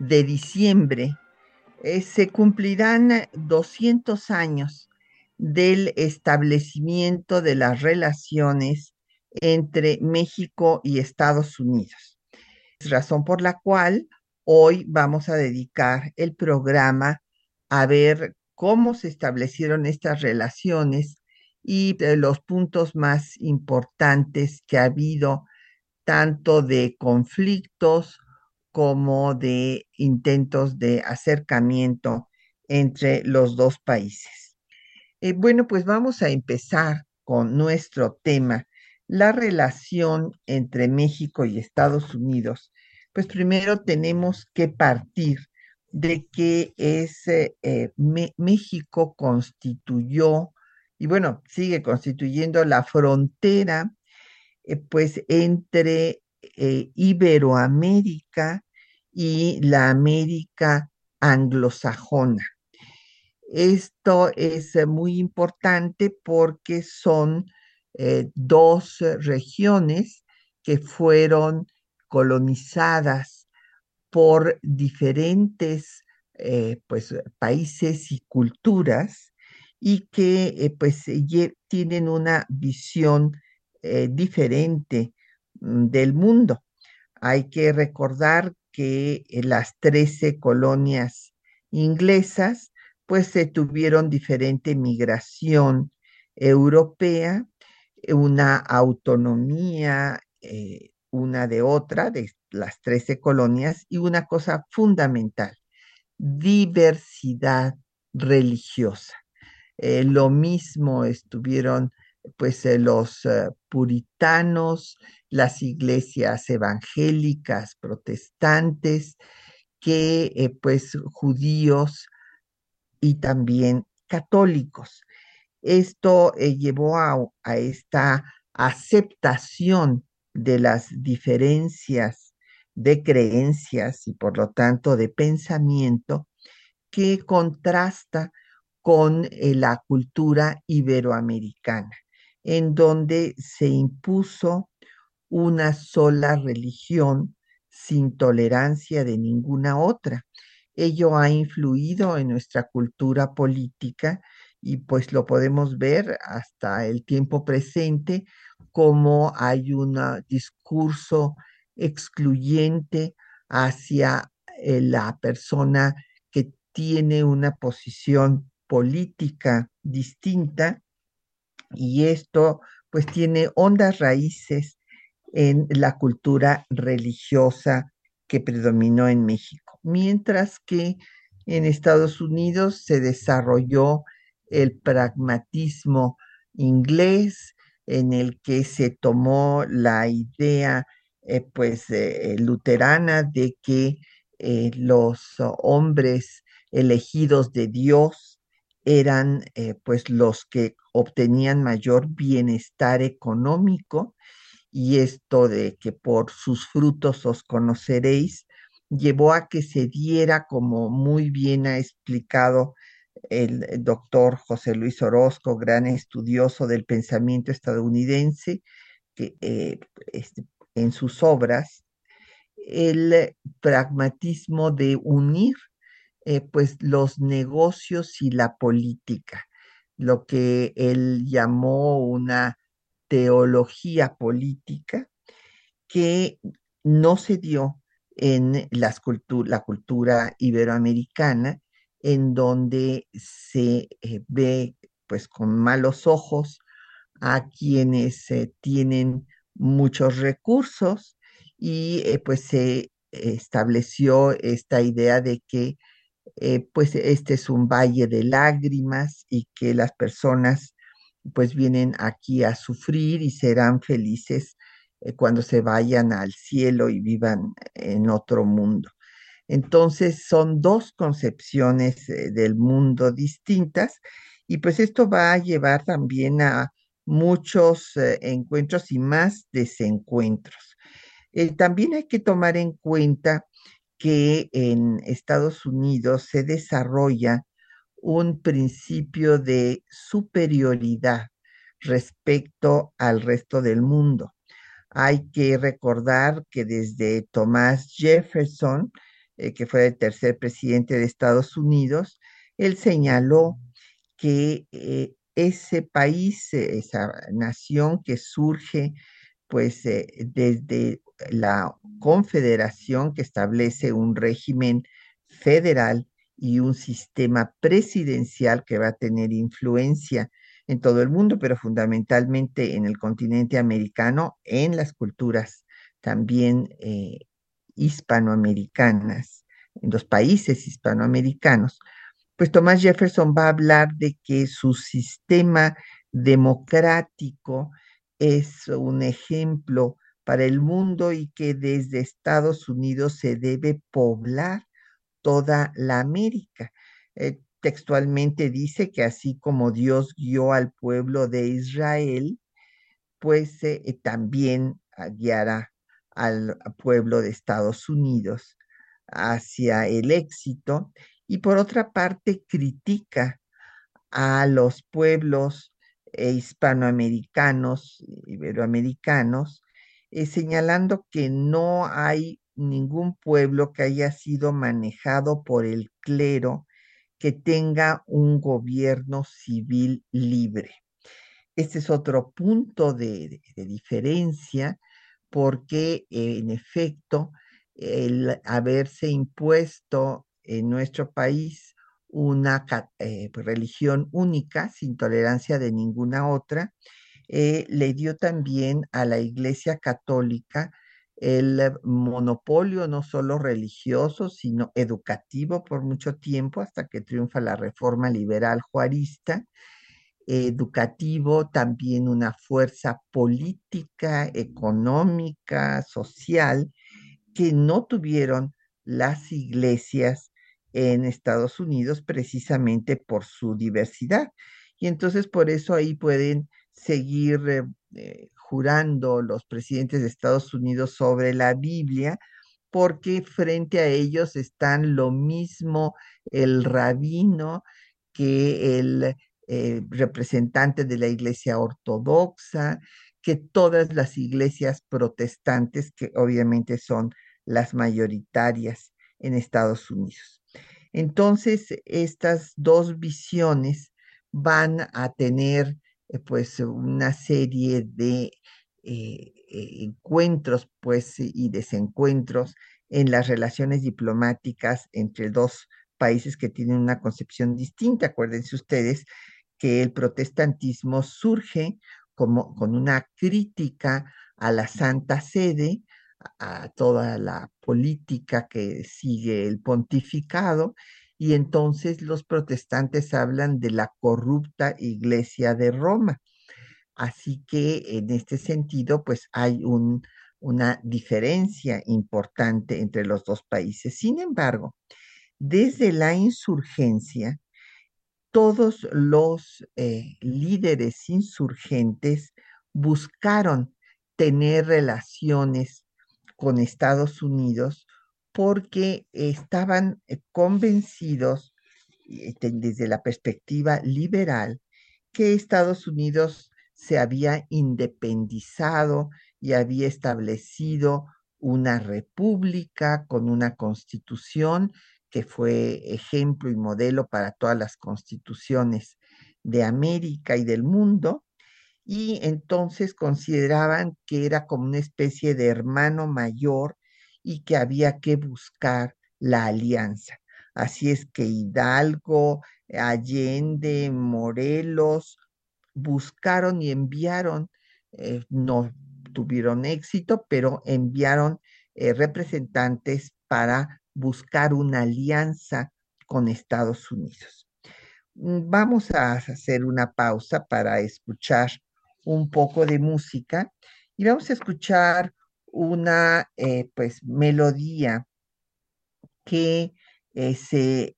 de diciembre eh, se cumplirán 200 años del establecimiento de las relaciones entre México y Estados Unidos. Es razón por la cual hoy vamos a dedicar el programa a ver cómo se establecieron estas relaciones y los puntos más importantes que ha habido tanto de conflictos como de intentos de acercamiento entre los dos países. Eh, bueno, pues vamos a empezar con nuestro tema, la relación entre México y Estados Unidos. Pues primero tenemos que partir de que es, eh, eh, México constituyó, y bueno, sigue constituyendo la frontera pues entre eh, Iberoamérica y la América anglosajona. Esto es muy importante porque son eh, dos regiones que fueron colonizadas por diferentes pues, países y culturas y que pues tienen una visión eh, diferente del mundo. Hay que recordar que eh, las 13 colonias inglesas pues se tuvieron diferente migración europea, una autonomía una de otra, de las 13 colonias, y una cosa fundamental, diversidad religiosa. Eh, lo mismo estuvieron pues eh, los eh, puritanos, las iglesias evangélicas, protestantes, que eh, pues judíos y también católicos. Esto llevó a, a esta aceptación de las diferencias de creencias y por lo tanto de pensamiento que contrasta con la cultura iberoamericana en donde se impuso una sola religión sin tolerancia de ninguna otra. Ello ha influido en nuestra cultura política y pues lo podemos ver hasta el tiempo presente como hay un discurso excluyente hacia eh, la persona que tiene una posición política distinta y esto pues tiene hondas raíces en la cultura religiosa que predominó en México, mientras que en Estados Unidos se desarrolló el pragmatismo inglés en el que se tomó la idea eh, pues eh, luterana de que eh, los hombres elegidos de Dios eran pues los que obtenían mayor bienestar económico y esto de que por sus frutos os conoceréis llevó a que se diera, como muy bien ha explicado el doctor José Luis Orozco, gran estudioso del pensamiento estadounidense, que eh, en sus obras, el pragmatismo de unir eh, pues los negocios y la política lo que él llamó una teología política que no se dio en la cultura iberoamericana, en donde se eh, ve pues con malos ojos a quienes eh, tienen muchos recursos y pues se estableció esta idea de que eh, pues este es un valle de lágrimas y que las personas pues vienen aquí a sufrir y serán felices eh, cuando se vayan al cielo y vivan en otro mundo. Entonces son dos concepciones eh, del mundo distintas y pues esto va a llevar también a muchos encuentros y más desencuentros. También hay que tomar en cuenta que en Estados Unidos se desarrolla un principio de superioridad respecto al resto del mundo. Hay que recordar que desde Thomas Jefferson, eh, que fue el tercer presidente de Estados Unidos, él señaló que eh, ese país, esa nación que surge pues eh, desde la confederación que establece un régimen federal y un sistema presidencial que va a tener influencia en todo el mundo, pero fundamentalmente en el continente americano, en las culturas también eh, hispanoamericanas, en los países hispanoamericanos, pues Thomas Jefferson va a hablar de que su sistema democrático es un ejemplo para el mundo y que desde Estados Unidos se debe poblar toda la América. Eh, textualmente dice que así como Dios guió al pueblo de Israel, pues eh, eh, también guiará al pueblo de Estados Unidos hacia el éxito y por otra parte critica a los pueblos hispanoamericanos, iberoamericanos, señalando que no hay ningún pueblo que haya sido manejado por el clero que tenga un gobierno civil libre. Este es otro punto de, diferencia porque en efecto el haberse impuesto en nuestro país una eh, religión única, sin tolerancia de ninguna otra, eh, le dio también a la Iglesia Católica el monopolio no solo religioso, sino educativo por mucho tiempo, hasta que triunfa la reforma liberal juarista, educativo, también una fuerza política, económica, social, que no tuvieron las iglesias en Estados Unidos precisamente por su diversidad. Y entonces por eso ahí pueden seguir eh, eh, jurando los presidentes de Estados Unidos sobre la Biblia, porque frente a ellos están lo mismo el rabino que el eh, representante de la iglesia ortodoxa, que todas las iglesias protestantes, que obviamente son las mayoritarias en Estados Unidos. Entonces, estas dos visiones van a tener pues una serie de eh, eh, encuentros pues y desencuentros en las relaciones diplomáticas entre dos países que tienen una concepción distinta. Acuérdense ustedes que el protestantismo surge como con una crítica a la Santa Sede, a toda la política que sigue el pontificado, y entonces los protestantes hablan de la corrupta iglesia de Roma. Así que en este sentido, pues hay una diferencia importante entre los dos países. Sin embargo, desde la insurgencia, todos los eh, líderes insurgentes buscaron tener relaciones con Estados Unidos porque estaban eh, convencidos este, desde la perspectiva liberal que Estados Unidos se había independizado y había establecido una república con una constitución que fue ejemplo y modelo para todas las constituciones de América y del mundo, y entonces consideraban que era como una especie de hermano mayor y que había que buscar la alianza. Así es que Hidalgo, Allende, Morelos buscaron y enviaron, eh, no tuvieron éxito, pero enviaron eh, representantes para buscar una alianza con Estados Unidos. Mm, vamos a hacer una pausa para escuchar un poco de música y vamos a escuchar una eh, pues melodía que se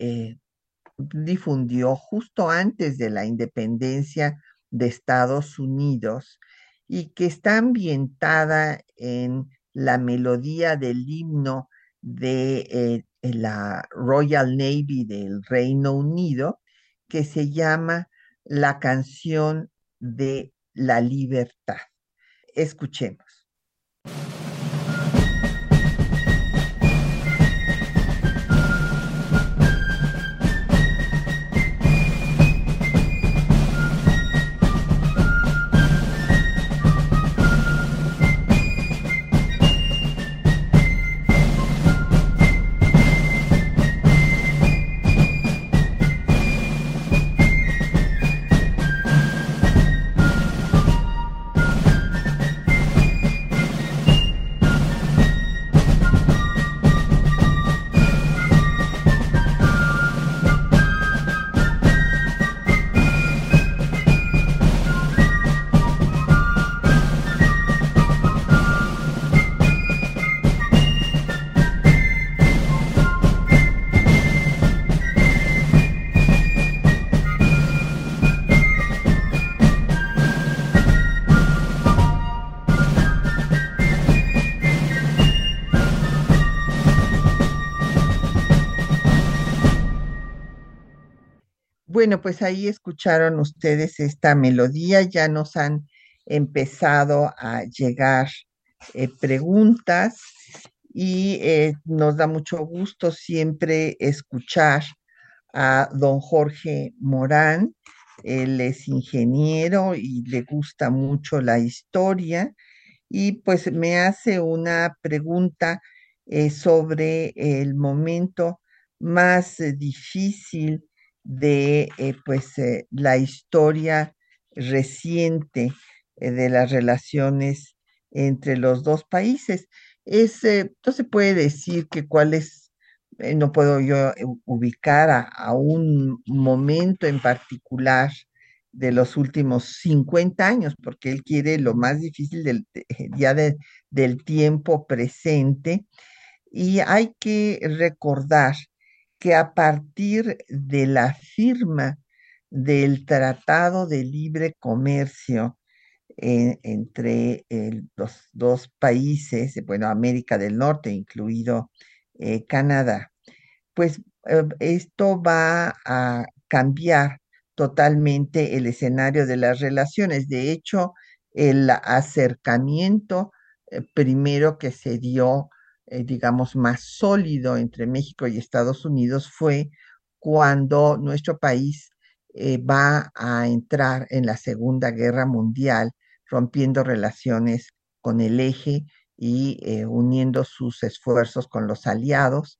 difundió justo antes de la independencia de Estados Unidos y que está ambientada en la melodía del himno de eh, la Royal Navy del Reino Unido, que se llama La canción de la libertad. Escuchemos. Pues ahí escucharon ustedes esta melodía, ya nos han empezado a llegar eh, preguntas y eh, nos da mucho gusto siempre escuchar a don Jorge Morán. Él es ingeniero y le gusta mucho la historia y pues me hace una pregunta eh, sobre el momento más difícil de eh, pues eh, la historia reciente eh, de las relaciones entre los dos países. Es, no se puede decir que cuál es, no puedo yo ubicar a, un momento en particular de los últimos 50 años, porque él quiere lo más difícil del, ya del tiempo presente. Y hay que recordar que a partir de la firma del Tratado de Libre Comercio entre los dos países, bueno, América del Norte, incluido eh, Canadá, pues eh, esto va a cambiar totalmente el escenario de las relaciones. De hecho, el acercamiento eh, primero que se dio eh, digamos, más sólido entre México y Estados Unidos fue cuando nuestro país eh, va a entrar en la Segunda Guerra Mundial, rompiendo relaciones con el eje y eh, uniendo sus esfuerzos con los aliados,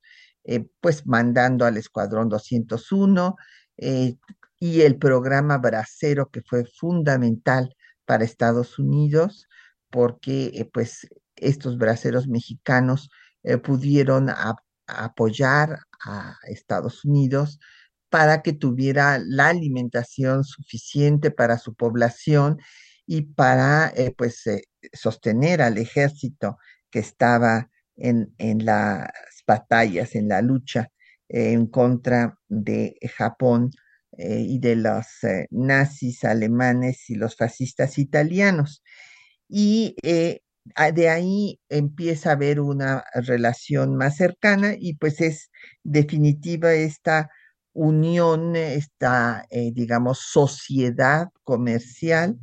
pues mandando al Escuadrón 201 y el programa Bracero que fue fundamental para Estados Unidos porque pues estos braceros mexicanos eh, pudieron apoyar a Estados Unidos para que tuviera la alimentación suficiente para su población y para eh, pues eh, sostener al ejército que estaba en, en, las batallas, en la lucha en contra de Japón y de los nazis alemanes y los fascistas italianos. Y de ahí empieza a haber una relación más cercana y pues es definitiva esta unión, esta, eh, digamos, sociedad comercial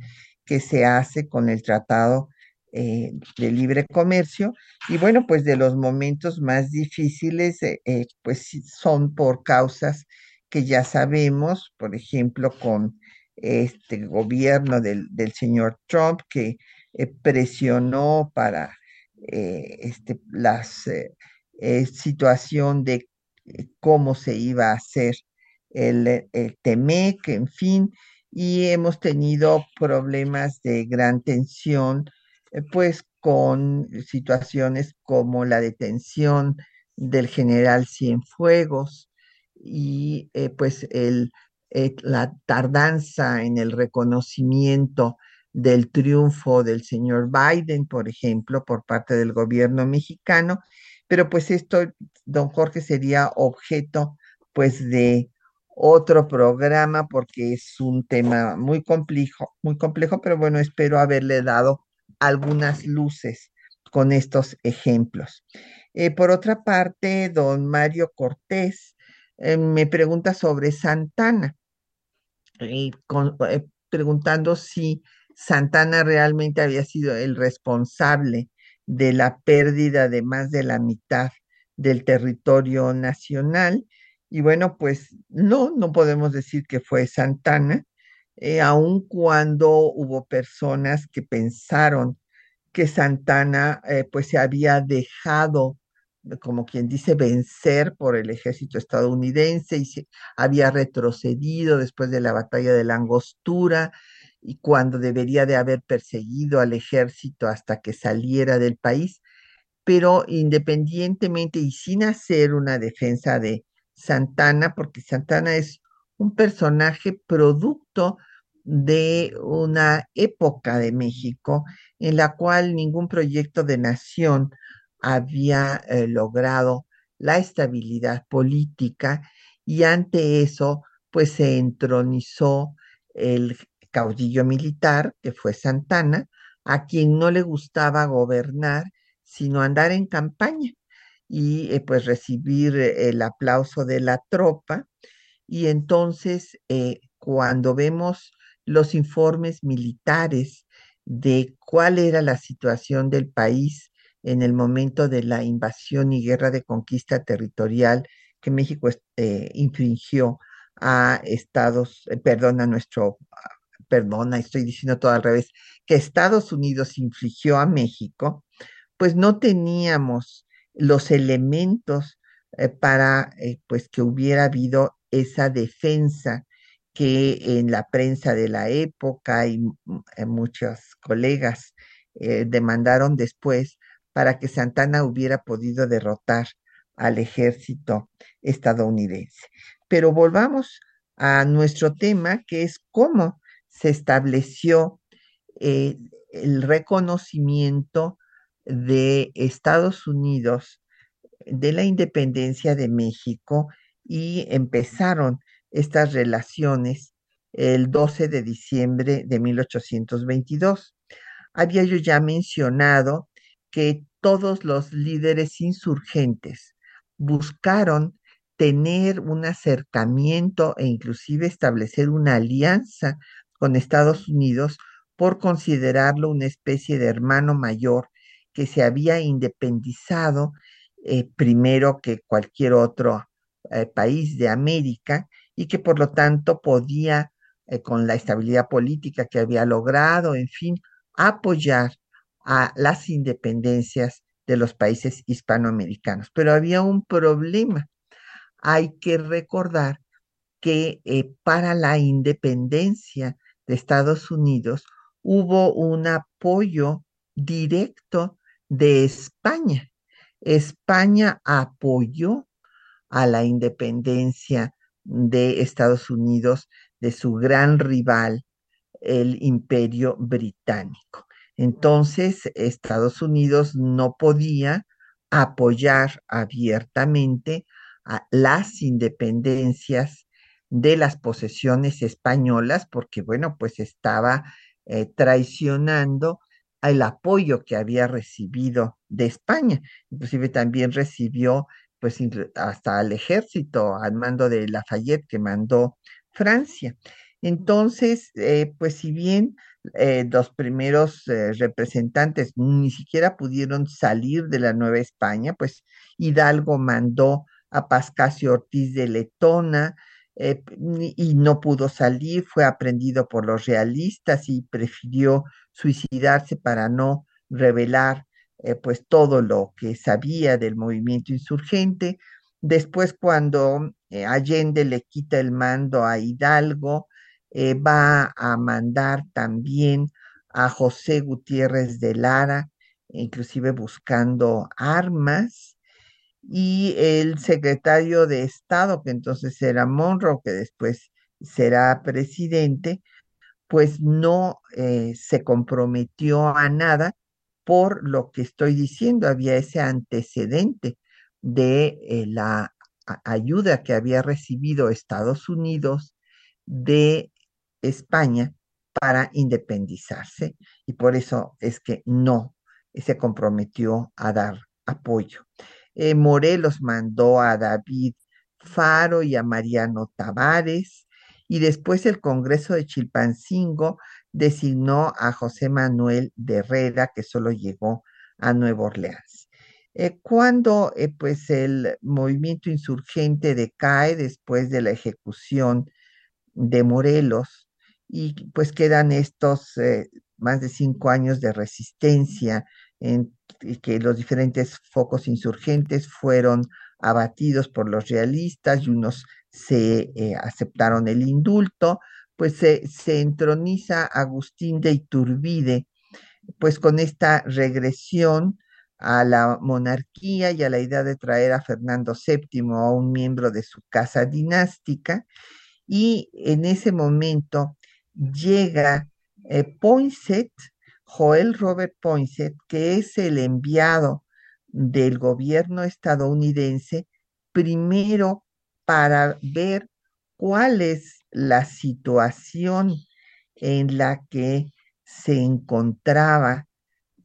que se hace con el Tratado eh, de Libre Comercio. Y bueno, pues de los momentos más difíciles, eh, pues son por causas que ya sabemos, por ejemplo, con este gobierno del, del señor Trump, que eh, presionó para eh, este, la eh, situación de cómo se iba a hacer el, el TEMEC, en fin, y hemos tenido problemas de gran tensión, pues con situaciones como la detención del general Cienfuegos y pues el, la tardanza en el reconocimiento del triunfo del señor Biden, por ejemplo, por parte del gobierno mexicano, pero pues esto, don Jorge, sería objeto pues de otro programa porque es un tema muy complejo, muy complejo, pero bueno, espero haberle dado algunas luces con estos ejemplos. Eh, por otra parte, don Mario Cortés eh, me pregunta sobre Santana, eh, preguntando si Santana realmente había sido el responsable de la pérdida de más de la mitad del territorio nacional. Y bueno, pues no, no podemos decir que fue Santana, eh, aun cuando hubo personas que pensaron que Santana eh, pues se había dejado, como quien dice, vencer por el ejército estadounidense y se había retrocedido después de la batalla de la Angostura y cuando debería de haber perseguido al ejército hasta que saliera del país, pero independientemente y sin hacer una defensa de Santana, porque Santana es un personaje producto de una época de México en la cual ningún proyecto de nación había eh, logrado la estabilidad política y ante eso pues se entronizó el caudillo militar que fue Santana, a quien no le gustaba gobernar sino andar en campaña y eh, pues recibir eh, el aplauso de la tropa. Y entonces cuando vemos los informes militares de cuál era la situación del país en el momento de la invasión y guerra de conquista territorial que México eh, infringió a Estados, eh, perdón, a nuestro, perdona, estoy diciendo todo al revés, que Estados Unidos infligió a México, pues no teníamos los elementos eh, para pues que hubiera habido esa defensa que en la prensa de la época y eh, muchos colegas eh, demandaron después para que Santana hubiera podido derrotar al ejército estadounidense. Pero volvamos a nuestro tema, que es cómo se estableció eh, el reconocimiento de Estados Unidos de la independencia de México y empezaron estas relaciones el 12 de diciembre de 1822. Había yo ya mencionado que todos los líderes insurgentes buscaron tener un acercamiento e inclusive establecer una alianza con Estados Unidos por considerarlo una especie de hermano mayor que se había independizado eh, primero que cualquier otro eh, país de América y que por lo tanto podía, eh, con la estabilidad política que había logrado, en fin, apoyar a las independencias de los países hispanoamericanos. Pero había un problema. Hay que recordar que para la independencia de Estados Unidos hubo un apoyo directo de España. España apoyó a la independencia de Estados Unidos, de su gran rival, el imperio británico. Entonces, Estados Unidos no podía apoyar abiertamente a las independencias de las posesiones españolas, porque, bueno, pues estaba eh, traicionando el apoyo que había recibido de España. Inclusive también recibió pues hasta al ejército al mando de Lafayette que mandó Francia. Entonces, eh, pues si bien eh, los primeros eh, representantes ni siquiera pudieron salir de la Nueva España, pues Hidalgo mandó a Pascasio Ortiz de Letona y no pudo salir, fue aprendido por los realistas y prefirió suicidarse para no revelar eh, pues todo lo que sabía del movimiento insurgente. Después, cuando eh, Allende le quita el mando a Hidalgo, eh, va a mandar también a José Gutiérrez de Lara, inclusive buscando armas, y el secretario de Estado, que entonces era Monroe, que después será presidente, pues no se comprometió a nada por lo que estoy diciendo, había ese antecedente de eh, la ayuda que había recibido Estados Unidos de España para independizarse y por eso es que no se comprometió a dar apoyo. Eh, Morelos mandó a David Faro y a Mariano Tavares y después el Congreso de Chilpancingo designó a José Manuel de Herrera, que solo llegó a Nueva Orleans. Eh, cuando eh, pues el movimiento insurgente decae después de la ejecución de Morelos y pues quedan estos más de cinco años de resistencia en que los diferentes focos insurgentes fueron abatidos por los realistas y unos se aceptaron el indulto, pues se, se entroniza Agustín de Iturbide, pues con esta regresión a la monarquía y a la idea de traer a Fernando VII a un miembro de su casa dinástica. Y en ese momento llega eh, Poinsett, Joel Robert Poinsett, que es el enviado del gobierno estadounidense, primero para ver cuál es la situación en la que se encontraba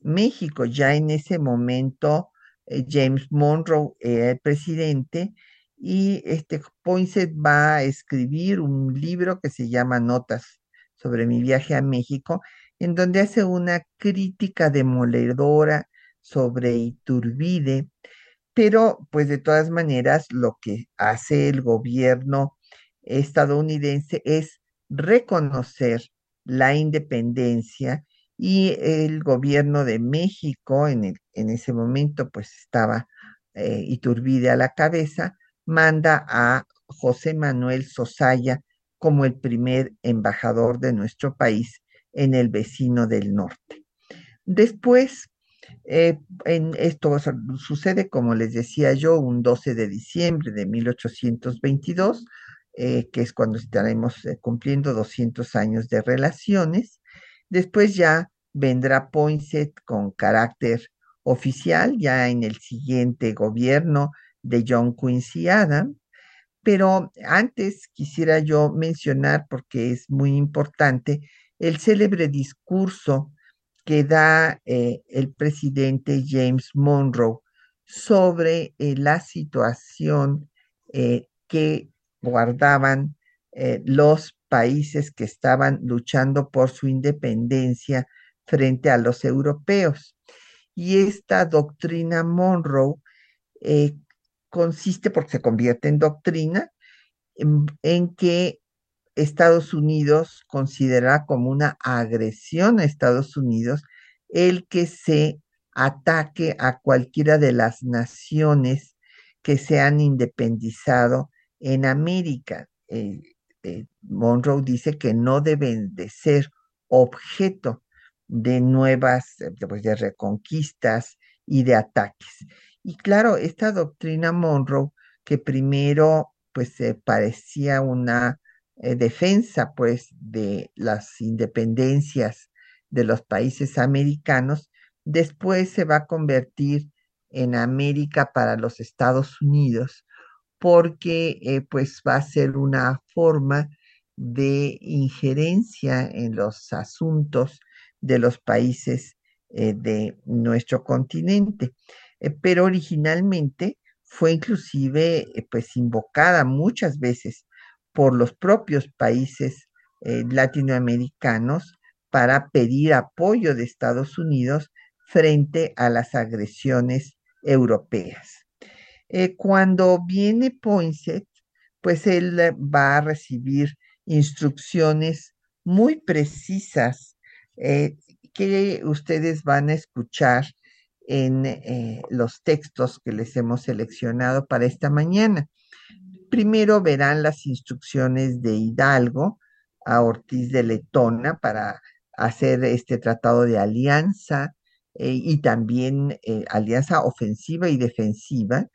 México. Ya en ese momento eh, James Monroe era el presidente y este Poinsett va a escribir un libro que se llama Notas sobre mi viaje a México, en donde hace una crítica demoledora sobre Iturbide, pero pues de todas maneras lo que hace el gobierno estadounidense es reconocer la independencia y el gobierno de México, en, en ese momento pues estaba eh, Iturbide a la cabeza, manda a José Manuel Sosaya como el primer embajador de nuestro país en el vecino del norte. Después, eh, en esto sucede, como les decía yo, un 12 de diciembre de 1822, eh, que es cuando estaremos cumpliendo 200 años de relaciones, Después ya vendrá Poinsett con carácter oficial, ya en el siguiente gobierno de John Quincy Adams. Pero antes quisiera yo mencionar, porque es muy importante, el célebre discurso que da eh, el presidente James Monroe sobre eh, la situación eh, que guardaban los países que estaban luchando por su independencia frente a los europeos. Y esta doctrina Monroe consiste, porque se convierte en doctrina, en, que Estados Unidos considera como una agresión a Estados Unidos el que se ataque a cualquiera de las naciones que se han independizado en América. Eh, eh, Monroe dice que no deben de ser objeto de nuevas, eh, pues, de reconquistas y de ataques. Y claro, esta doctrina Monroe, que primero pues parecía una eh, defensa pues de las independencias de los países americanos, después se va a convertir en América para los Estados Unidos porque eh, pues va a ser una forma de injerencia en los asuntos de los países eh, de nuestro continente. Pero originalmente fue inclusive pues invocada muchas veces por los propios países latinoamericanos para pedir apoyo de Estados Unidos frente a las agresiones europeas. Eh, cuando viene Poinsett, pues él eh, va a recibir instrucciones muy precisas eh, que ustedes van a escuchar en los textos que les hemos seleccionado para esta mañana. Primero verán las instrucciones de Hidalgo a Ortiz de Letona para hacer este tratado de alianza y también alianza ofensiva y defensiva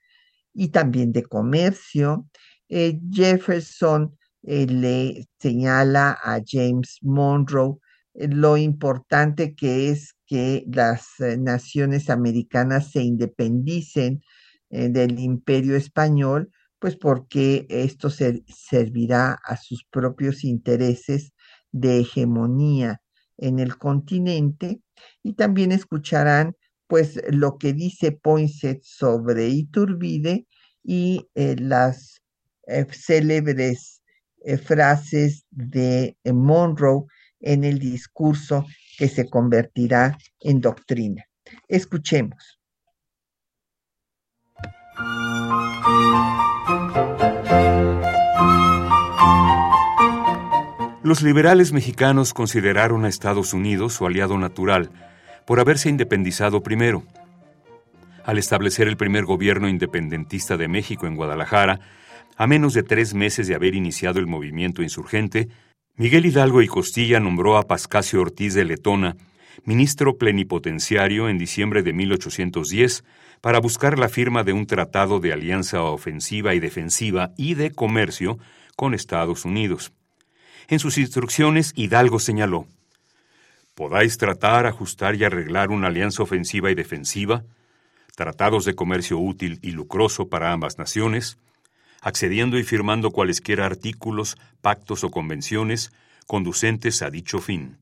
y también de comercio. Eh, Jefferson eh, le señala a James Monroe eh, lo importante que es que las naciones americanas se independicen eh, del imperio español, pues porque esto servirá a sus propios intereses de hegemonía en el continente y también escucharán pues lo que dice Poinsett sobre Iturbide y eh, las eh, célebres eh, frases de Monroe en el discurso que se convertirá en doctrina. Escuchemos. Los liberales mexicanos consideraron a Estados Unidos su aliado natural por haberse independizado primero. Al establecer el primer gobierno independentista de México en Guadalajara, a menos de tres meses de haber iniciado el movimiento insurgente, Miguel Hidalgo y Costilla nombró a Pascasio Ortiz de Letona ministro plenipotenciario en diciembre de 1810 para buscar la firma de un tratado de alianza ofensiva y defensiva y de comercio con Estados Unidos. En sus instrucciones, Hidalgo señaló, Podáis tratar, ajustar y arreglar una alianza ofensiva y defensiva, tratados de comercio útil y lucroso para ambas naciones, accediendo y firmando cualesquiera artículos, pactos o convenciones conducentes a dicho fin.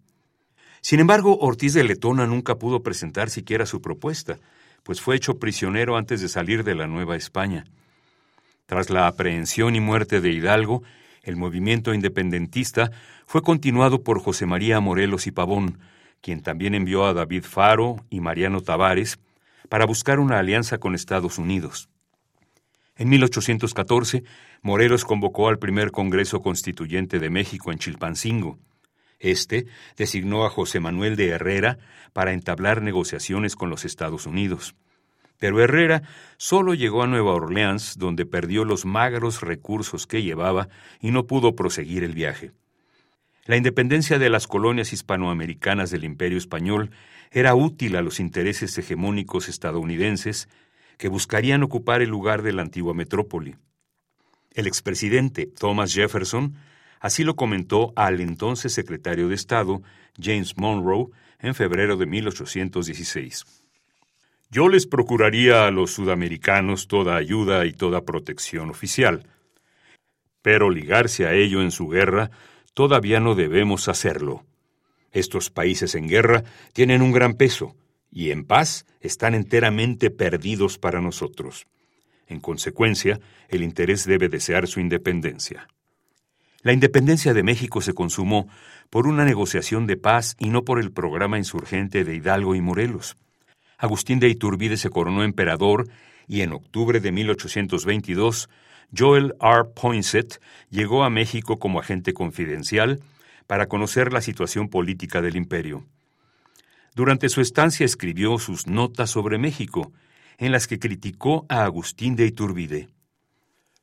Sin embargo, Ortiz de Letona nunca pudo presentar siquiera su propuesta, pues fue hecho prisionero antes de salir de la Nueva España. Tras la aprehensión y muerte de Hidalgo, el movimiento independentista fue continuado por José María Morelos y Pavón, quien también envió a David Faro y Mariano Tavares para buscar una alianza con Estados Unidos. En 1814, Morelos convocó al primer Congreso Constituyente de México en Chilpancingo. Este designó a José Manuel de Herrera para entablar negociaciones con los Estados Unidos. Pero Herrera solo llegó a Nueva Orleans, donde perdió los magros recursos que llevaba y no pudo proseguir el viaje. La independencia de las colonias hispanoamericanas del Imperio Español era útil a los intereses hegemónicos estadounidenses que buscarían ocupar el lugar de la antigua metrópoli. El expresidente Thomas Jefferson así lo comentó al entonces secretario de Estado, James Monroe, en febrero de 1816. Yo les procuraría a los sudamericanos toda ayuda y toda protección oficial. Pero ligarse a ello en su guerra, todavía no debemos hacerlo. Estos países en guerra tienen un gran peso, y en paz están enteramente perdidos para nosotros. En consecuencia, el interés debe desear su independencia. La independencia de México se consumó por una negociación de paz y no por el programa insurgente de Hidalgo y Morelos. Agustín de Iturbide se coronó emperador y en octubre de 1822 Joel R. Poinsett llegó a México como agente confidencial para conocer la situación política del imperio. Durante su estancia escribió sus Notas sobre México, en las que criticó a Agustín de Iturbide.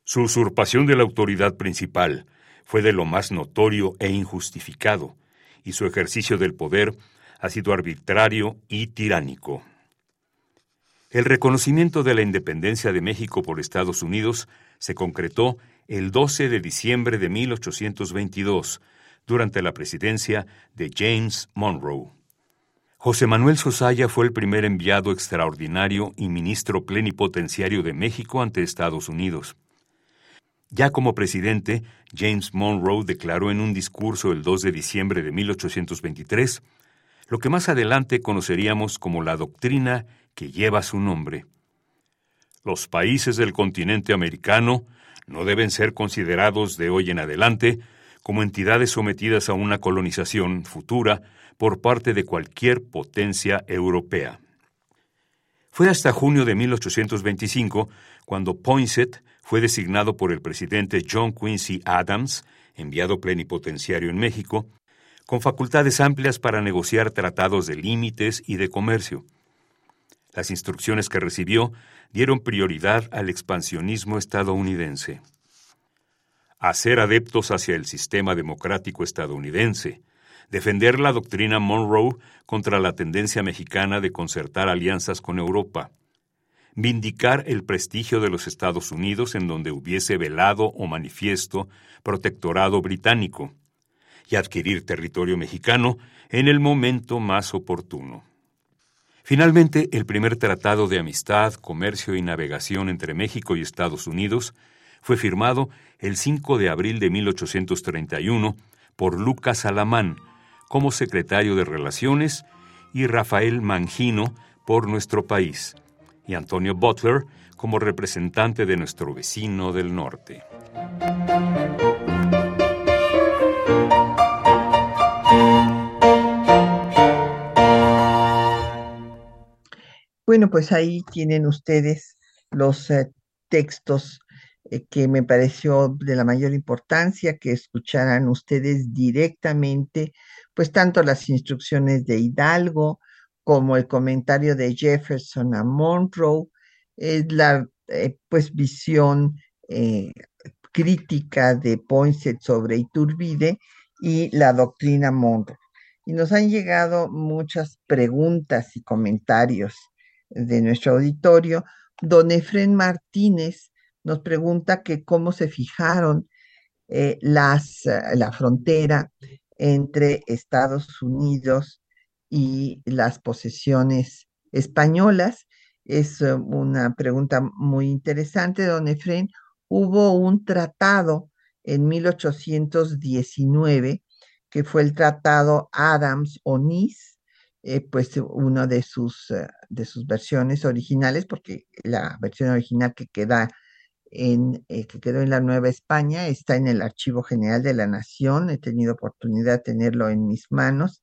Su usurpación de la autoridad principal fue de lo más notorio e injustificado, y su ejercicio del poder ha sido arbitrario y tiránico. El reconocimiento de la independencia de México por Estados Unidos se concretó el 12 de diciembre de 1822, durante la presidencia de James Monroe. José Manuel Sosaya fue el primer enviado extraordinario y ministro plenipotenciario de México ante Estados Unidos. Ya como presidente, James Monroe declaró en un discurso el 2 de diciembre de 1823 lo que más adelante conoceríamos como la doctrina que lleva su nombre. Los países del continente americano no deben ser considerados de hoy en adelante como entidades sometidas a una colonización futura por parte de cualquier potencia europea. Fue hasta junio de 1825 cuando Poinsett fue designado por el presidente John Quincy Adams, enviado plenipotenciario en México, con facultades amplias para negociar tratados de límites y de comercio. Las instrucciones que recibió dieron prioridad al expansionismo estadounidense. Hacer adeptos hacia el sistema democrático estadounidense, defender la doctrina Monroe contra la tendencia mexicana de concertar alianzas con Europa, vindicar el prestigio de los Estados Unidos en donde hubiese velado o manifiesto protectorado británico, y adquirir territorio mexicano en el momento más oportuno. Finalmente, el primer tratado de amistad, comercio y navegación entre México y Estados Unidos fue firmado el 5 de abril de 1831 por Lucas Alamán como secretario de Relaciones y Rafael Mangino por nuestro país, y Antonio Butler como representante de nuestro vecino del norte. Bueno, pues ahí tienen ustedes los eh, textos eh, que me pareció de la mayor importancia que escucharan ustedes directamente, pues tanto las instrucciones de Hidalgo como el comentario de Jefferson a Monroe, la eh, pues visión crítica de Poinsett sobre Iturbide y la doctrina Monroe. Y nos han llegado muchas preguntas y comentarios de nuestro auditorio, don Efren Martínez nos pregunta que cómo se fijaron eh, las, eh, la frontera entre Estados Unidos y las posesiones españolas. Es eh, una pregunta muy interesante, don Efren. Hubo un tratado en 1819 que fue el tratado Adams-Onís, eh, pues una de sus, eh, de sus versiones originales, porque la versión original que queda en, eh, que quedó en la Nueva España está en el Archivo General de la Nación, he tenido oportunidad de tenerlo en mis manos,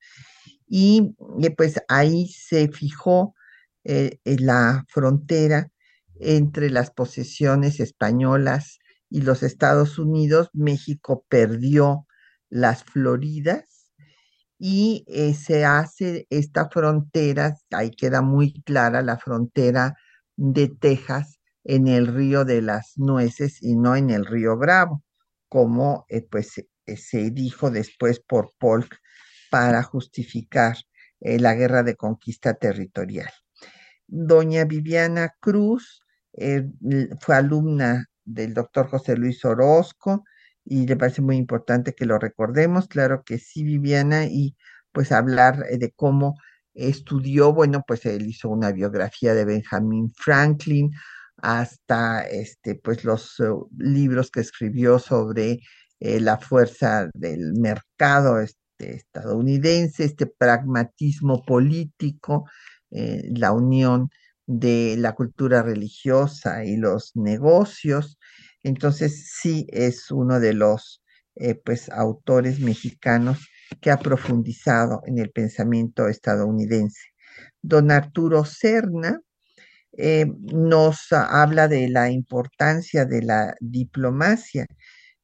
y pues ahí se fijó la frontera entre las posesiones españolas y los Estados Unidos. México perdió las Floridas y eh, se hace esta frontera, ahí queda muy clara la frontera de Texas en el río de las nueces y no en el río Bravo, como eh, pues eh, se dijo después por Polk para justificar la guerra de conquista territorial. Doña Viviana Cruz fue alumna del doctor José Luis Orozco, y le parece muy importante que lo recordemos. Claro que sí, Viviana, y pues hablar eh, de cómo estudió, bueno, pues él hizo una biografía de Benjamin Franklin, hasta este, pues los eh, libros que escribió sobre eh, la fuerza del mercado este, estadounidense, este pragmatismo político, la unión de la cultura religiosa y los negocios, entonces sí es uno de los eh, pues, autores mexicanos que ha profundizado en el pensamiento estadounidense. Don Arturo Serna eh, nos habla de la importancia de la diplomacia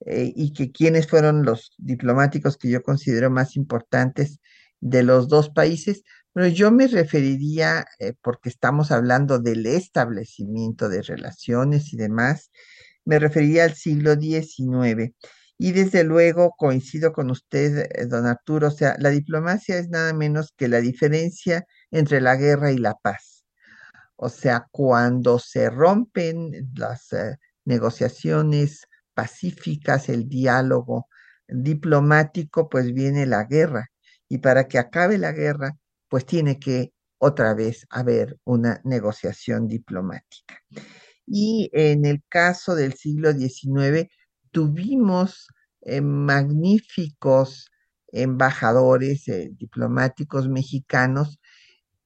eh, y que quiénes fueron los diplomáticos que yo considero más importantes de los dos países, pero yo me referiría, porque estamos hablando del establecimiento de relaciones y demás, me refería al siglo XIX. Y desde luego coincido con usted, eh, don Arturo, o sea, la diplomacia es nada menos que la diferencia entre la guerra y la paz. O sea, cuando se rompen las eh, negociaciones pacíficas, el diálogo diplomático, pues viene la guerra. Y para que acabe la guerra, pues tiene que otra vez haber una negociación diplomática. Y en el caso del siglo XIX, tuvimos eh, magníficos embajadores eh, diplomáticos mexicanos,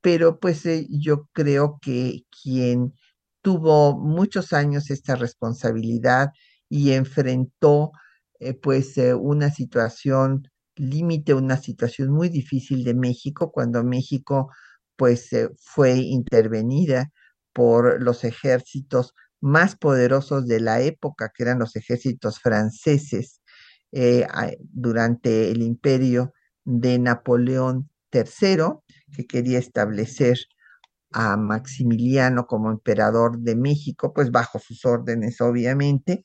pero pues eh, yo creo que quien tuvo muchos años esta responsabilidad y enfrentó pues una situación límite, una situación muy difícil de México, cuando México pues fue intervenida por los ejércitos más poderosos de la época, que eran los ejércitos franceses eh, durante el imperio de Napoleón III, que quería establecer a Maximiliano como emperador de México, pues bajo sus órdenes, obviamente,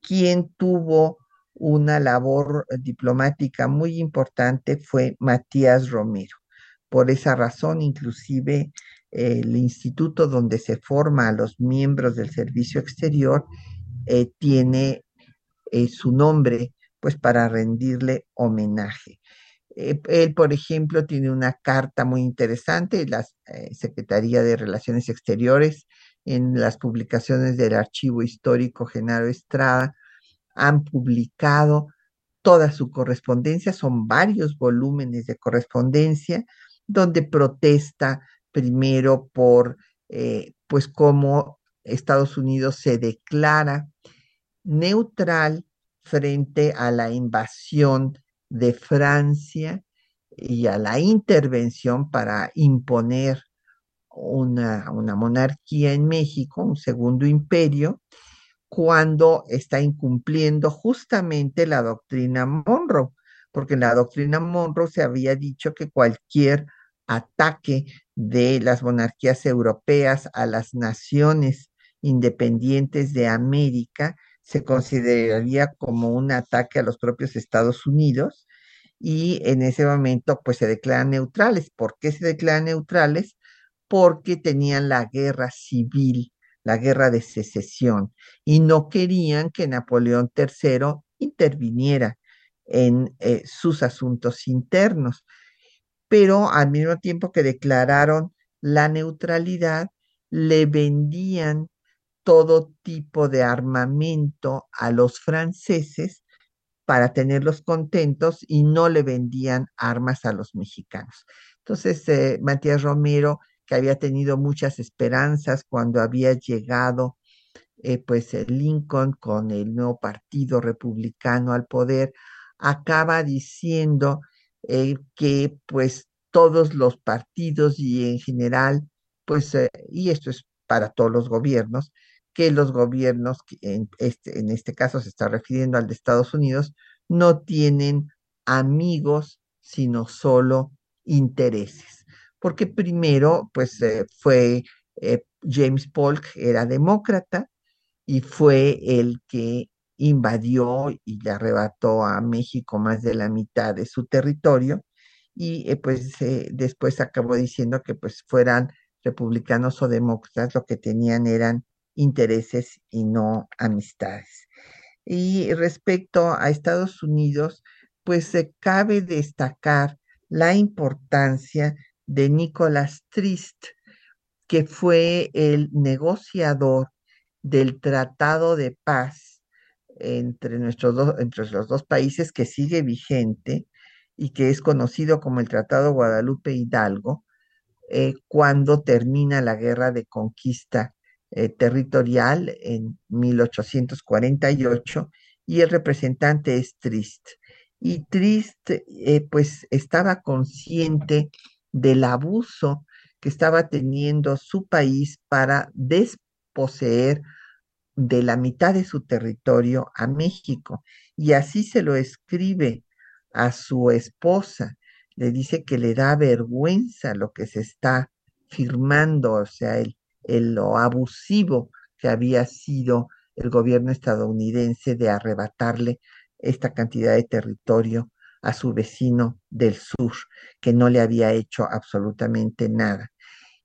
quien tuvo una labor diplomática muy importante fue Matías Romero. Por esa razón, inclusive, el instituto donde se forma a los miembros del servicio exterior eh, tiene eh, su nombre pues para rendirle homenaje. Eh, él, por ejemplo, tiene una carta muy interesante, la eh, Secretaría de Relaciones Exteriores, en las publicaciones del Archivo Histórico Genaro Estrada, han publicado toda su correspondencia, son varios volúmenes de correspondencia, donde protesta primero por, eh, pues, cómo Estados Unidos se declara neutral frente a la invasión de Francia y a la intervención para imponer una, monarquía en México, un segundo imperio, cuando está incumpliendo justamente la doctrina Monroe, porque en la doctrina Monroe se había dicho que cualquier ataque de las monarquías europeas a las naciones independientes de América se consideraría como un ataque a los propios Estados Unidos y en ese momento pues se declaran neutrales. ¿Por qué se declaran neutrales? Porque tenían la guerra civil, la guerra de secesión y no querían que Napoleón III interviniera en eh, sus asuntos internos. Pero al mismo tiempo que declararon la neutralidad, le vendían todo tipo de armamento a los franceses para tenerlos contentos y no le vendían armas a los mexicanos. Entonces, eh, Matías Romero, que había tenido muchas esperanzas cuando había llegado eh, pues Lincoln con el nuevo partido republicano al poder, acaba diciendo eh, que pues todos los partidos y en general, pues, y esto es para todos los gobiernos, que los gobiernos, en este, en este caso se está refiriendo al de Estados Unidos, no tienen amigos, sino solo intereses. Porque primero, pues eh, fue eh, James Polk, era demócrata, y fue el que invadió y le arrebató a México más de la mitad de su territorio, y eh, pues después acabó diciendo que pues fueran republicanos o demócratas, lo que tenían eran intereses y no amistades. Y respecto a Estados Unidos, pues se cabe destacar la importancia de Nicolás Trist, que fue el negociador del Tratado de Paz entre, nuestros dos, entre los dos países que sigue vigente y que es conocido como el Tratado Guadalupe Hidalgo, eh, cuando termina la guerra de conquista eh, territorial en 1848 y el representante es Trist. Y Trist eh, pues estaba consciente del abuso que estaba teniendo su país para desposeer de la mitad de su territorio a México. Y así se lo escribe a su esposa. Le dice que le da vergüenza lo que se está firmando, o sea, el, lo abusivo que había sido el gobierno estadounidense de arrebatarle esta cantidad de territorio a su vecino del sur, que no le había hecho absolutamente nada.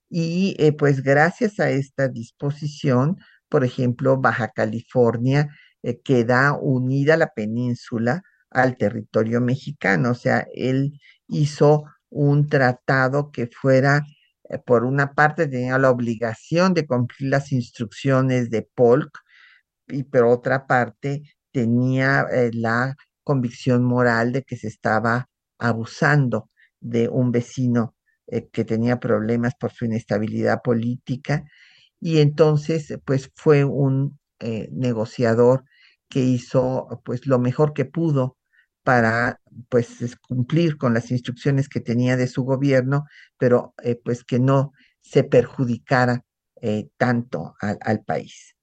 Y eh, pues gracias a esta disposición, por ejemplo, Baja California eh, queda unida la península al territorio mexicano, o sea, él hizo un tratado que fuera eh, por una parte tenía la obligación de cumplir las instrucciones de Polk, y por otra parte tenía la convicción moral de que se estaba abusando de un vecino eh, que tenía problemas por su inestabilidad política y entonces pues fue un negociador que hizo pues lo mejor que pudo para pues cumplir con las instrucciones que tenía de su gobierno, pero eh, pues que no se perjudicara eh, tanto al, país.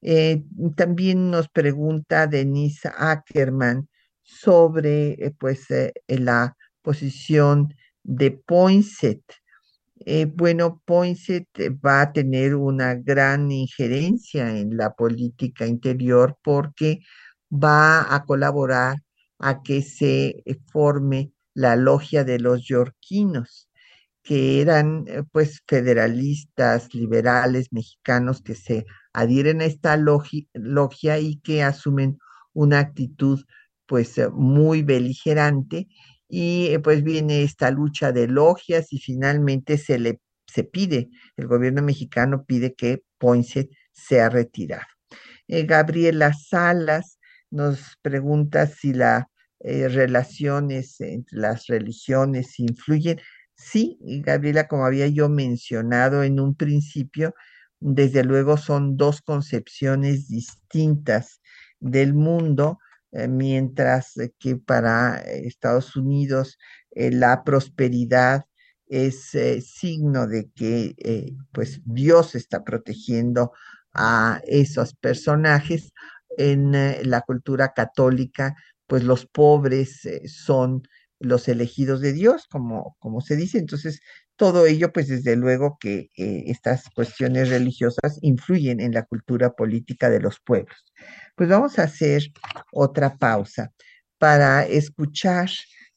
Eh, también nos pregunta Denise Ackerman sobre pues la posición de Poinsett. bueno, Poinsett va a tener una gran injerencia en la política interior porque va a colaborar a que se eh, forme la logia de los yorquinos, que eran eh, pues federalistas, liberales, mexicanos que se adhieren a esta logia, y que asumen una actitud pues eh, muy beligerante y pues viene esta lucha de logias y finalmente se le se pide, el gobierno mexicano pide que Poinsett sea retirado. Gabriela Salas nos pregunta si las relaciones entre las religiones influyen. Sí, Gabriela, como había yo mencionado en un principio, desde luego son dos concepciones distintas del mundo, eh, mientras que para Estados Unidos eh, la prosperidad es eh, signo de que pues Dios está protegiendo a esos personajes. En la cultura católica, pues los pobres son los elegidos de Dios, como, como se dice. Entonces, todo ello, pues desde luego que eh, estas cuestiones religiosas influyen en la cultura política de los pueblos. Pues vamos a hacer otra pausa para escuchar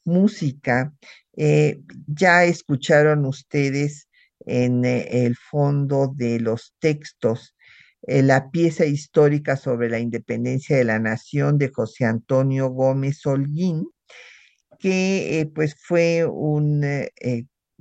música. Eh, ya escucharon ustedes en eh, el fondo de los textos la pieza histórica sobre la independencia de la nación de José Antonio Gómez Holguín, que pues fue un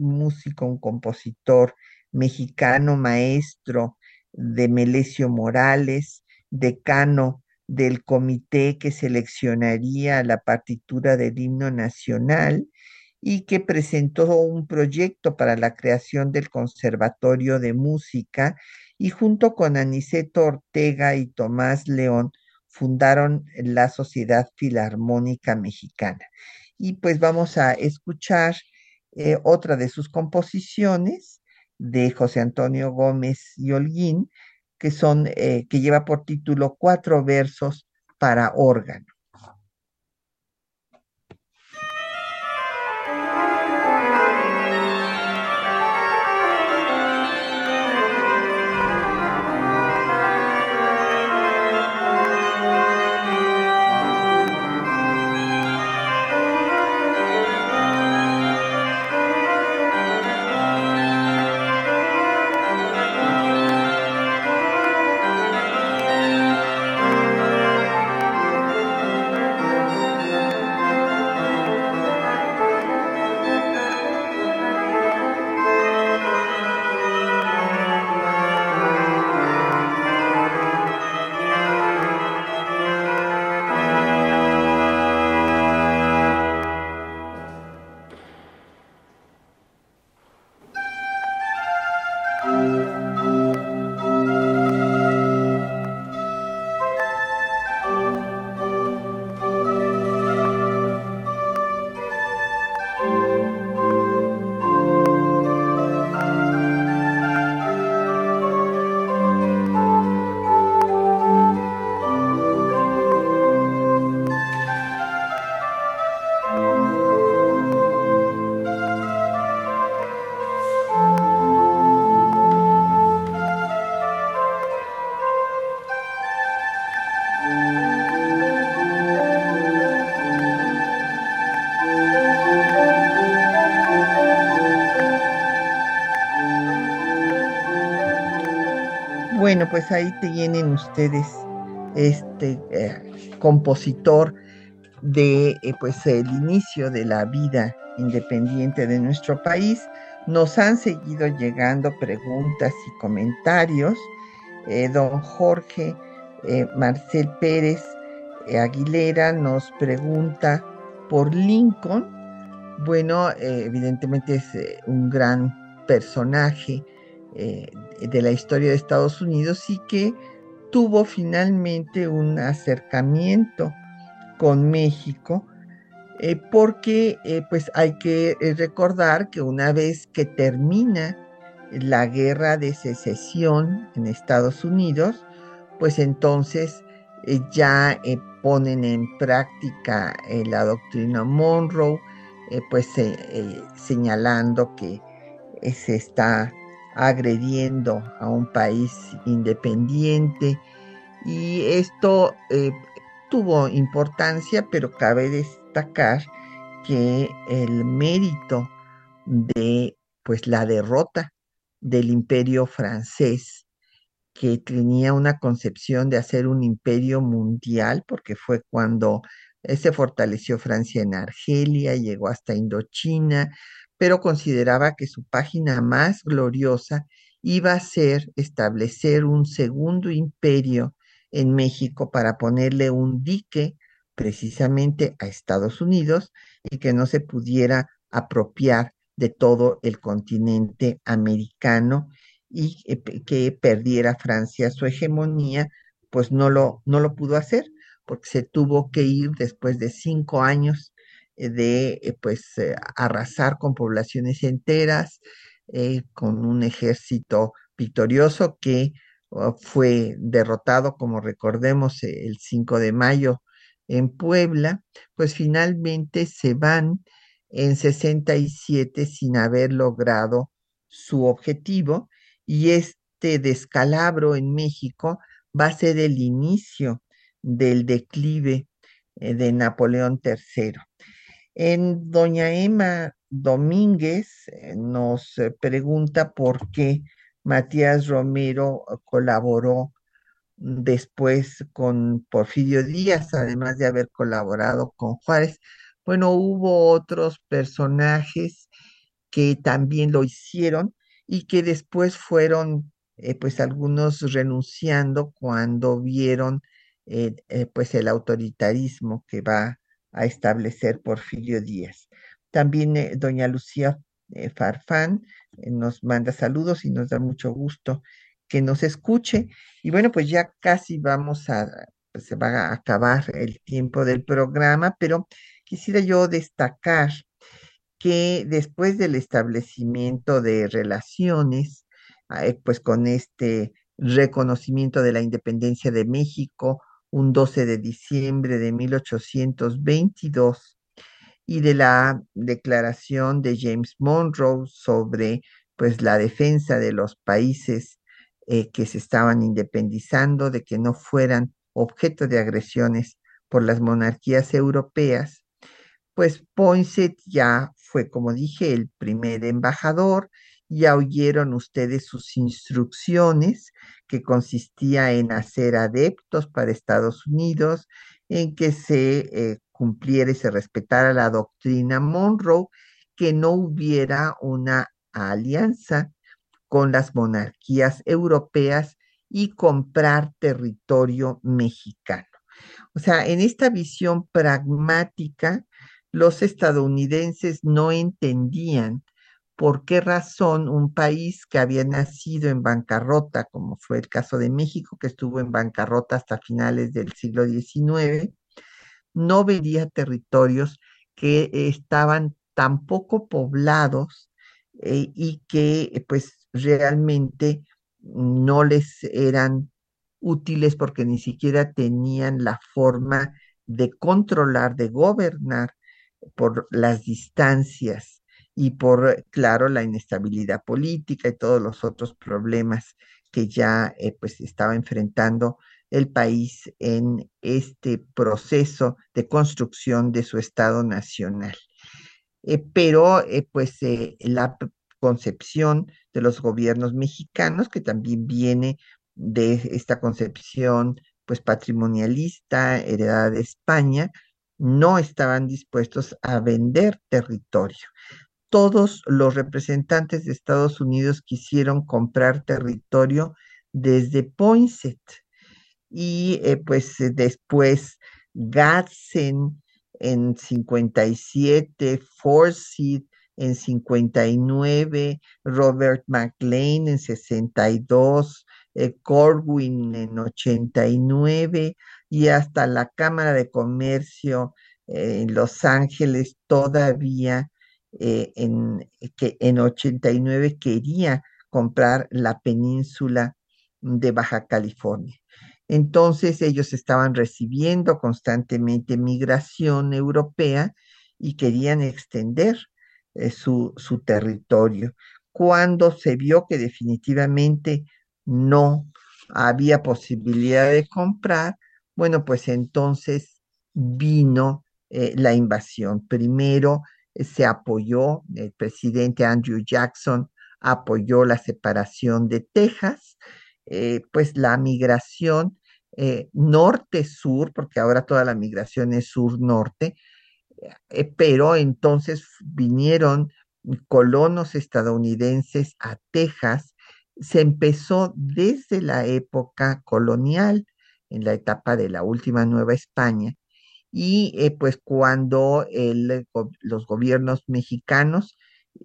músico, un compositor mexicano, maestro de Melesio Morales, decano del comité que seleccionaría la partitura del himno nacional y que presentó un proyecto para la creación del Conservatorio de Música y junto con Aniceto Ortega y Tomás León fundaron la Sociedad Filarmónica Mexicana. Y pues vamos a escuchar eh, otra de sus composiciones de José Antonio Gómez y Holguín, que son, eh, que lleva por título Cuatro versos para órgano. Pues ahí tienen ustedes este eh, compositor de eh, pues el inicio de la vida independiente de nuestro país. Nos han seguido llegando preguntas y comentarios. Eh, don Jorge Marcel Pérez Aguilera nos pregunta por Lincoln. Bueno, evidentemente es un gran personaje de la historia de Estados Unidos y que tuvo finalmente un acercamiento con México, eh, porque eh, pues hay que eh, recordar que una vez que termina la guerra de secesión en Estados Unidos, pues entonces ya ponen en práctica la doctrina Monroe, pues señalando que se está agrediendo a un país independiente. Y esto eh, tuvo importancia, pero cabe destacar que el mérito de pues la derrota del imperio francés que tenía una concepción de hacer un imperio mundial, porque fue cuando se fortaleció Francia en Argelia, llegó hasta Indochina, pero consideraba que su página más gloriosa iba a ser establecer un segundo imperio en México para ponerle un dique precisamente a Estados Unidos y que no se pudiera apropiar de todo el continente americano y que perdiera Francia su hegemonía, pues no lo, no lo pudo hacer porque se tuvo que ir después de cinco años eh, de eh, pues eh, arrasar con poblaciones enteras, con un ejército victorioso que oh, fue derrotado, como recordemos, el 5 de mayo en Puebla, pues finalmente se van en 67 sin haber logrado su objetivo y este descalabro en México va a ser el inicio del declive eh, de Napoleón III. En doña Emma Domínguez eh, nos eh, pregunta por qué Matías Romero colaboró después con Porfirio Díaz, además de haber colaborado con Juárez. Bueno, hubo otros personajes que también lo hicieron y que después fueron, pues algunos renunciando cuando vieron eh, eh, pues el autoritarismo que va a establecer Porfirio Díaz. También eh, doña Lucía Farfán nos manda saludos y nos da mucho gusto que nos escuche. Y bueno, pues ya casi vamos a, pues se va a acabar el tiempo del programa, pero quisiera yo destacar que después del establecimiento de relaciones, pues con este reconocimiento de la independencia de México, un 12 de diciembre de 1822 y de la declaración de James Monroe sobre pues la defensa de los países eh, que se estaban independizando, de que no fueran objeto de agresiones por las monarquías europeas, pues Poinsett ya fue, como dije, el primer embajador, ya oyeron ustedes sus instrucciones que consistía en hacer adeptos para Estados Unidos, en que se eh, cumpliera y se respetara la doctrina Monroe, que no hubiera una alianza con las monarquías europeas y comprar territorio mexicano. O sea, en esta visión pragmática, los estadounidenses no entendían por qué razón un país que había nacido en bancarrota, como fue el caso de México, que estuvo en bancarrota hasta finales del siglo XIX, no vería territorios que estaban tan poco poblados eh, y que pues realmente no les eran útiles porque ni siquiera tenían la forma de controlar, de gobernar por las distancias y por, claro, la inestabilidad política y todos los otros problemas que ya eh, pues estaba enfrentando el país en este proceso de construcción de su Estado nacional. Eh, pero eh, pues la concepción de los gobiernos mexicanos, que también viene de esta concepción pues patrimonialista heredada de España, no estaban dispuestos a vender territorio todos los representantes de Estados Unidos quisieron comprar territorio desde Poinsett. Y eh, pues eh, después Gadsden en 57, Forsyth en 59, Robert McLean en 62, eh, Corwin en 89 y hasta la Cámara de Comercio en Los Ángeles todavía eh, en, que en 89 quería comprar la península de Baja California. Entonces ellos estaban recibiendo constantemente migración europea y querían extender eh, su, su territorio. Cuando se vio que definitivamente no había posibilidad de comprar, bueno, pues entonces vino eh, la invasión. Primero se apoyó, el presidente Andrew Jackson apoyó la separación de Texas, eh, pues la migración eh, norte-sur, porque ahora toda la migración es sur-norte, eh, pero entonces vinieron colonos estadounidenses a Texas, se empezó desde la época colonial, en la etapa de la última Nueva España, y eh, pues cuando los gobiernos mexicanos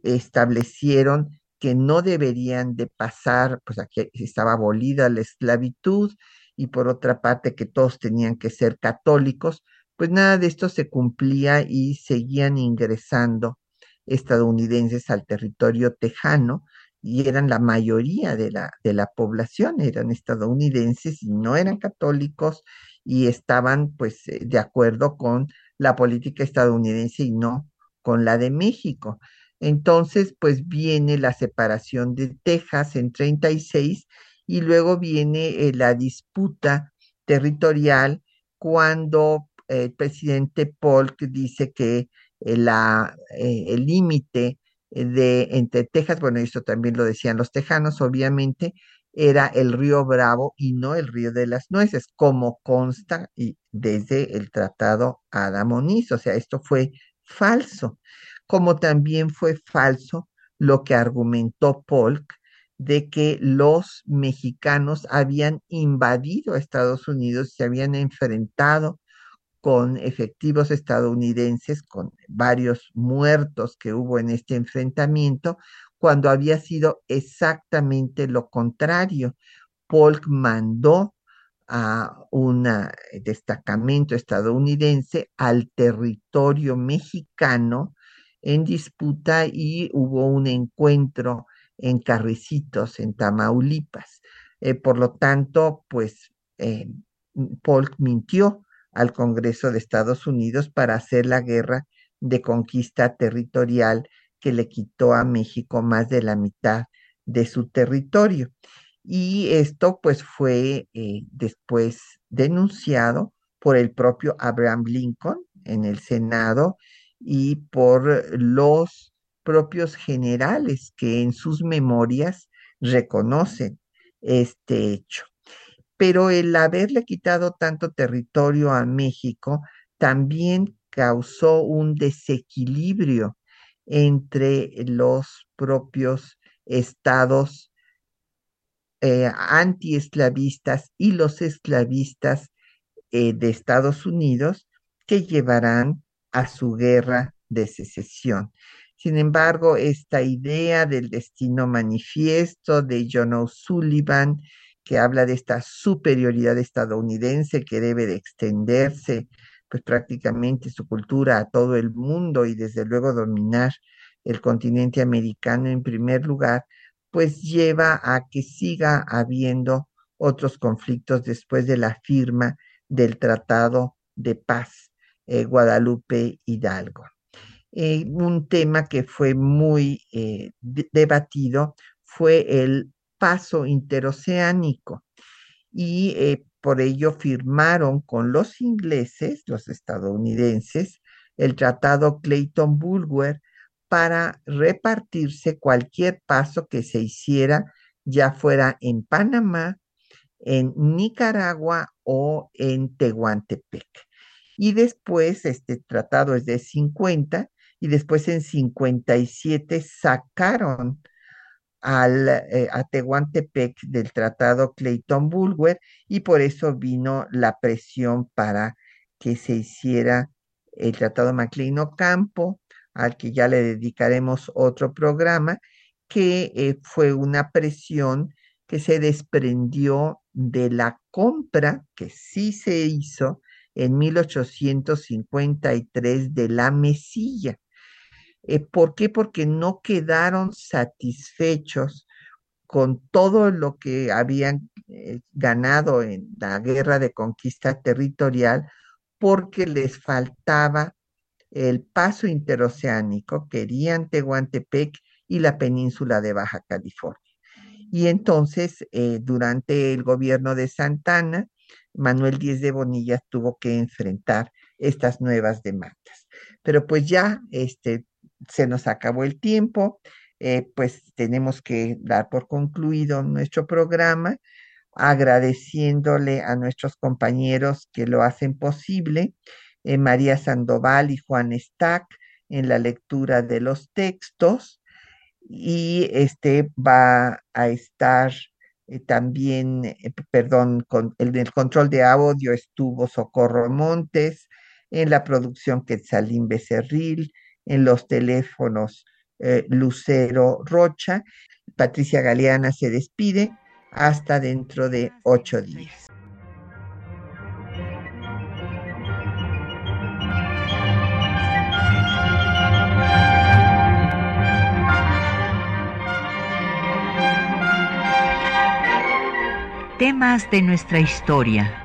establecieron que no deberían de pasar, pues aquí estaba abolida la esclavitud y por otra parte que todos tenían que ser católicos, pues nada de esto se cumplía y seguían ingresando estadounidenses al territorio tejano y eran la mayoría de la, de la población, eran estadounidenses y no eran católicos y estaban pues eh, de acuerdo con la política estadounidense y no con la de México. Entonces, pues viene la separación de Texas en 36 y luego viene eh, la disputa territorial cuando el presidente Polk dice que eh, la, el límite de entre Texas, bueno, esto también lo decían los tejanos, obviamente, era el río Bravo y no el río de las nueces, como consta y desde el tratado Adamoniz. O sea, esto fue falso, como también fue falso lo que argumentó Polk de que los mexicanos habían invadido a Estados Unidos, se habían enfrentado con efectivos estadounidenses, con varios muertos que hubo en este enfrentamiento, cuando había sido exactamente lo contrario. Polk mandó a un destacamento estadounidense al territorio mexicano en disputa y hubo un encuentro en Carricitos, en Tamaulipas. Eh, por lo tanto, pues eh, Polk mintió al Congreso de Estados Unidos para hacer la guerra de conquista territorial que le quitó a México más de la mitad de su territorio. Y esto pues fue eh, después denunciado por el propio Abraham Lincoln en el Senado y por los propios generales que en sus memorias reconocen este hecho pero el haberle quitado tanto territorio a México también causó un desequilibrio entre los propios estados eh, antiesclavistas y los esclavistas eh, de Estados Unidos que llevarán a su guerra de secesión. Sin embargo, esta idea del destino manifiesto de John O'Sullivan que habla de esta superioridad estadounidense que debe de extenderse pues prácticamente su cultura a todo el mundo y desde luego dominar el continente americano en primer lugar, pues lleva a que siga habiendo otros conflictos después de la firma del Tratado de Paz eh, Guadalupe Hidalgo. Eh, un tema que fue muy eh, debatido fue el paso interoceánico y por ello firmaron con los ingleses, los estadounidenses, el tratado Clayton-Bulwer para repartirse cualquier paso que se hiciera, ya fuera en Panamá, en Nicaragua o en Tehuantepec. Y después, este tratado es de 50, y después en 57 sacaron al, eh, del Tratado Clayton-Bulwer y por eso vino la presión para que se hiciera el Tratado Maclean-Ocampo, al que ya le dedicaremos otro programa, que eh, fue una presión que se desprendió de la compra que sí se hizo en 1853 de la mesilla. Eh, ¿Por qué? Porque no quedaron satisfechos con todo lo que habían eh, ganado en la guerra de conquista territorial, porque les faltaba el paso interoceánico, querían Tehuantepec y la península de Baja California. Y entonces, eh, durante el gobierno de Santana, Manuel Díez de Bonilla tuvo que enfrentar estas nuevas demandas. Pero pues ya este, se nos acabó el tiempo, eh, pues tenemos que dar por concluido nuestro programa. agradeciéndole a nuestros compañeros que lo hacen posible, eh, María Sandoval y Juan Stack, en la lectura de los textos y este va a estar eh, también, perdón, con el, el control de audio estuvo Socorro Montes, en la producción Quetzalín Becerril, en los teléfonos eh, Lucero Rocha. Patricia Galeana se despide hasta dentro de ocho días. Temas de nuestra historia.